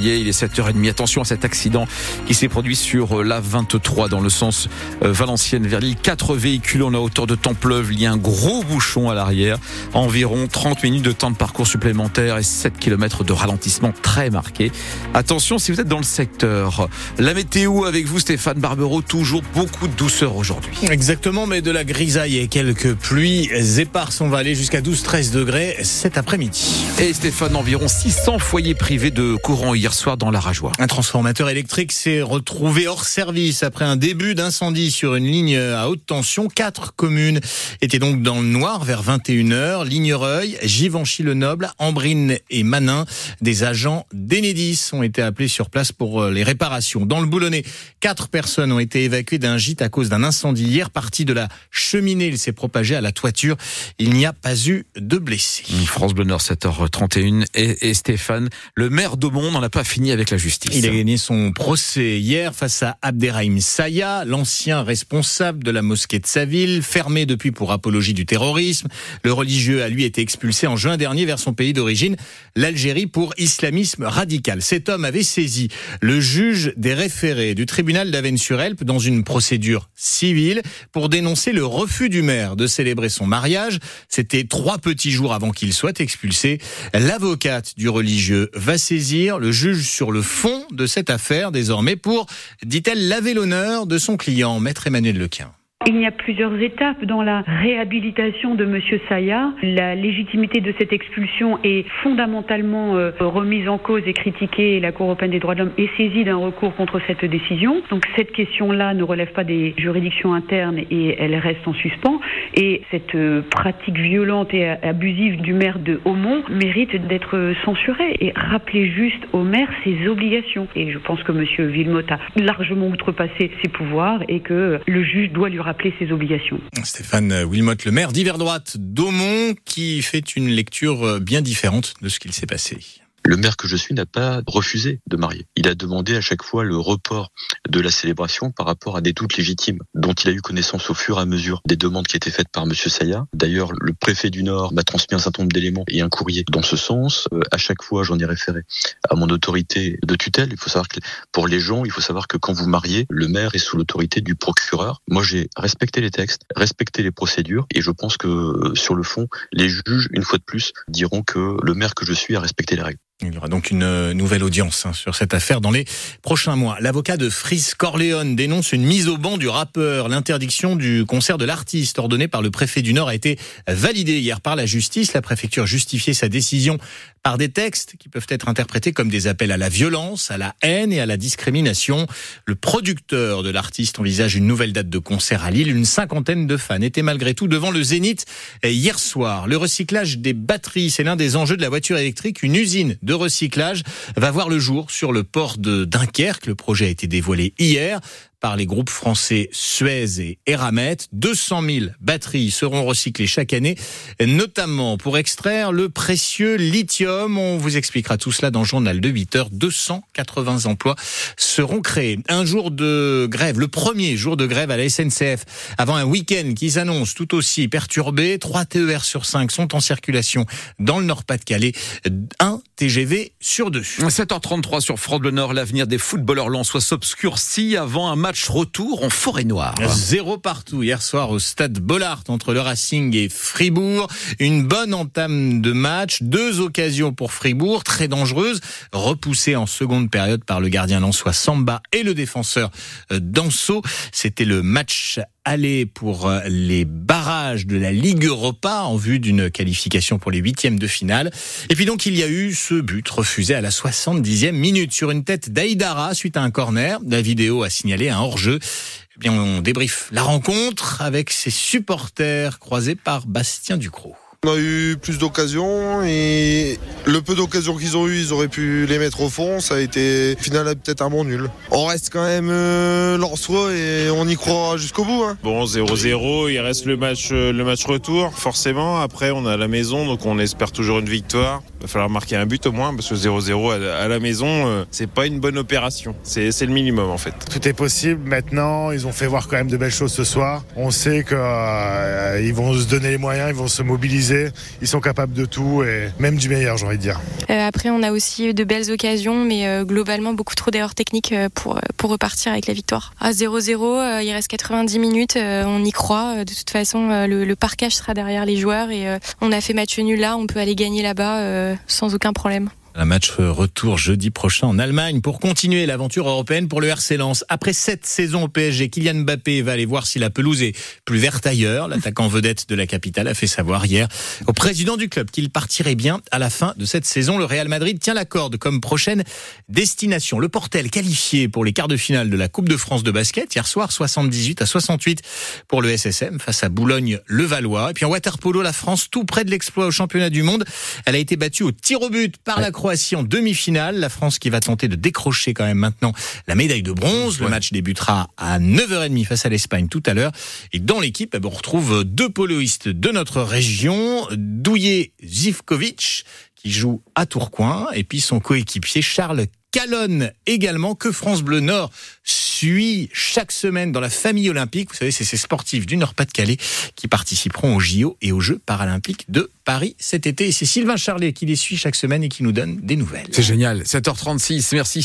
février. Il est 7h30. Attention à cet accident qui s'est produit sur la 23 dans le sens Valenciennes vers Lille. Quatre véhicules en la hauteur de Templeuve. Il y a un gros bouchon à l'arrière. Environ 30 minutes de temps de parcours supplémentaire et 7 km de ralentissement très marqué. Attention si vous êtes dans le secteur. La météo avec vous Stéphane Barbero. Toujours beaucoup de douceur aujourd'hui. Exactement, mais de la grisaille et quelques pluies éparses. On va aller jusqu'à 12-13 degrés cet après-midi. Et Stéphane, environ 600 foyers privés de courant hier soir dans la Rajoie. Un transformateur électrique s'est retrouvé hors service après un début d'incendie sur une ligne à haute tension. Quatre communes étaient donc dans le noir vers 21h. Lignereuil, Givenchy-le-Noble, Ambrine et Manin. Des agents d'Enedis ont été appelés sur place pour euh, les réparations. Dans le Boulonnais, quatre personnes ont été évacuées d'un gîte à cause d'un incendie hier. Parti de la cheminée, il s'est propagé à la toiture. Il n'y a pas eu de blessés. France Bleu Nord, 7h31. Et, et Stéphane, le maire d'Aumont n'en a fini avec la justice. Il a gagné son procès hier face à Abderrahim Saya, l'ancien responsable de la mosquée de sa ville, fermé depuis pour apologie du terrorisme. Le religieux a lui été expulsé en juin dernier vers son pays d'origine, l'Algérie, pour islamisme radical. Cet homme avait saisi le juge des référés du tribunal d'Avennes-sur-Helpe dans une procédure civile pour dénoncer le refus du maire de célébrer son mariage. C'était trois petits jours avant qu'il soit expulsé. L'avocate du religieux va saisir le juge sur le fond de cette affaire désormais pour, dit-elle, laver l'honneur de son client, maître Emmanuel Lequin. Il y a plusieurs étapes dans la réhabilitation de Monsieur Saya. La légitimité de cette expulsion est fondamentalement euh, remise en cause et critiquée. La Cour européenne des droits de l'homme est saisie d'un recours contre cette décision. Donc cette question-là ne relève pas des juridictions internes et elle reste en suspens. Et cette euh, pratique violente et abusive du maire de Aumont mérite d'être censurée et rappeler juste au maire ses obligations. Et je pense que Monsieur Villemotte a largement outrepassé ses pouvoirs et que le juge doit lui rappeler rappeler ses obligations. Stéphane Wilmot, le maire d'Hiver Droite d'Aumont, qui fait une lecture bien différente de ce qu'il s'est passé. Le maire que je suis n'a pas refusé de marier. Il a demandé à chaque fois le report de la célébration par rapport à des doutes légitimes dont il a eu connaissance au fur et à mesure des demandes qui étaient faites par Monsieur Saya. D'ailleurs, le préfet du Nord m'a transmis un certain nombre d'éléments et un courrier dans ce sens. Euh, à chaque fois, j'en ai référé à mon autorité de tutelle. Il faut savoir que pour les gens, il faut savoir que quand vous mariez, le maire est sous l'autorité du procureur. Moi, j'ai respecté les textes, respecté les procédures et je pense que euh, sur le fond, les juges, une fois de plus, diront que le maire que je suis a respecté les règles. Il y aura donc une euh, nouvelle audience hein, sur cette affaire dans les prochains mois. L'avocat de Fris Corleone dénonce une mise au banc du rappeur. L'interdiction du concert de l'artiste ordonnée par le préfet du Nord a été validée hier par la justice. La préfecture justifiait sa décision par des textes qui peuvent être interprétés comme des appels à la violence, à la haine et à la discrimination. Le producteur de l'artiste envisage une nouvelle date de concert à Lille. Une cinquantaine de fans étaient malgré tout devant le Zénith hier soir. Le recyclage des batteries, c'est l'un des enjeux de la voiture électrique. Une usine de recyclage va voir le jour sur le port de Dunkerque. Le projet a été dévoilé hier par les groupes français Suez et Eramet. 200 000 batteries seront recyclées chaque année, notamment pour extraire le précieux lithium. On vous expliquera tout cela dans le journal de 8 heures. 280 emplois seront créés. Un jour de grève, le premier jour de grève à la SNCF, avant un week-end qui s'annonce tout aussi perturbé. 3 TER sur 5 sont en circulation dans le Nord-Pas-de-Calais. TGV sur deux. 7h33 sur France Bleu Nord, l'avenir des footballeurs lensois s'obscurcit avant un match retour en forêt noire. Zéro partout hier soir au stade Bollard entre le Racing et Fribourg. Une bonne entame de match, deux occasions pour Fribourg, très dangereuses, repoussées en seconde période par le gardien lensois Samba et le défenseur euh, Danso. C'était le match aller pour euh, les barrages de la Ligue Europa en vue d'une qualification pour les huitièmes de finale. Et puis donc il y a eu ce but refusé à la 70e minute sur une tête d'Aïdara suite à un corner. La vidéo a signalé un hors-jeu. Eh on débriefe la rencontre avec ses supporters croisés par Bastien Ducrot. On a eu plus d'occasions et le peu d'occasions qu'ils ont eu, ils auraient pu les mettre au fond. Ça a été final peut-être un bon nul. On reste quand même euh, et on y croit jusqu'au bout. Hein. Bon 0-0, il reste le match, euh, le match retour forcément. Après on a la maison donc on espère toujours une victoire. Il va falloir marquer un but au moins parce que 0-0 à la maison euh, c'est pas une bonne opération. C'est le minimum en fait. Tout est possible maintenant. Ils ont fait voir quand même de belles choses ce soir. On sait qu'ils euh, vont se donner les moyens, ils vont se mobiliser ils sont capables de tout et même du meilleur, j'ai envie de dire. Euh, après, on a aussi eu de belles occasions, mais euh, globalement beaucoup trop d'erreurs techniques euh, pour, repartir avec la victoire. À 0-0, il reste 90 minutes, on y croit. De toute façon, le, le sera derrière les joueurs et on a fait match nul là, on peut aller gagner là-bas sans aucun problème. Un match retour jeudi prochain en Allemagne pour continuer l'aventure européenne pour le RC Lens. Après cette saison au PSG, Kylian Mbappé va aller voir si la pelouse est plus verte ailleurs. L'attaquant vedette de la capitale a fait savoir hier au président du club qu'il partirait bien à la fin de cette saison. Le Real Madrid tient la corde comme prochaine destination. Le Portel qualifié pour les quarts de finale de la Coupe de France de basket hier soir 78 à 68 pour le SSM face à Boulogne-le-Valois. Et puis en waterpolo, la France tout près de l'exploit au championnat du monde. Elle a été battue au tir au but par la Croatie en demi-finale. La France qui va tenter de décrocher quand même maintenant la médaille de bronze. Le match débutera à 9h30 face à l'Espagne tout à l'heure. Et dans l'équipe, eh ben, on retrouve deux poloistes de notre région, Douillet Zivkovic qui joue à Tourcoing et puis son coéquipier Charles Calonne également que France Bleu Nord suit chaque semaine dans la famille olympique. Vous savez, c'est ces sportifs du Nord-Pas-de-Calais qui participeront aux JO et aux Jeux paralympiques de Paris cet été. Et c'est Sylvain Charlet qui les suit chaque semaine et qui nous donne des nouvelles. C'est génial. 7h36. Merci.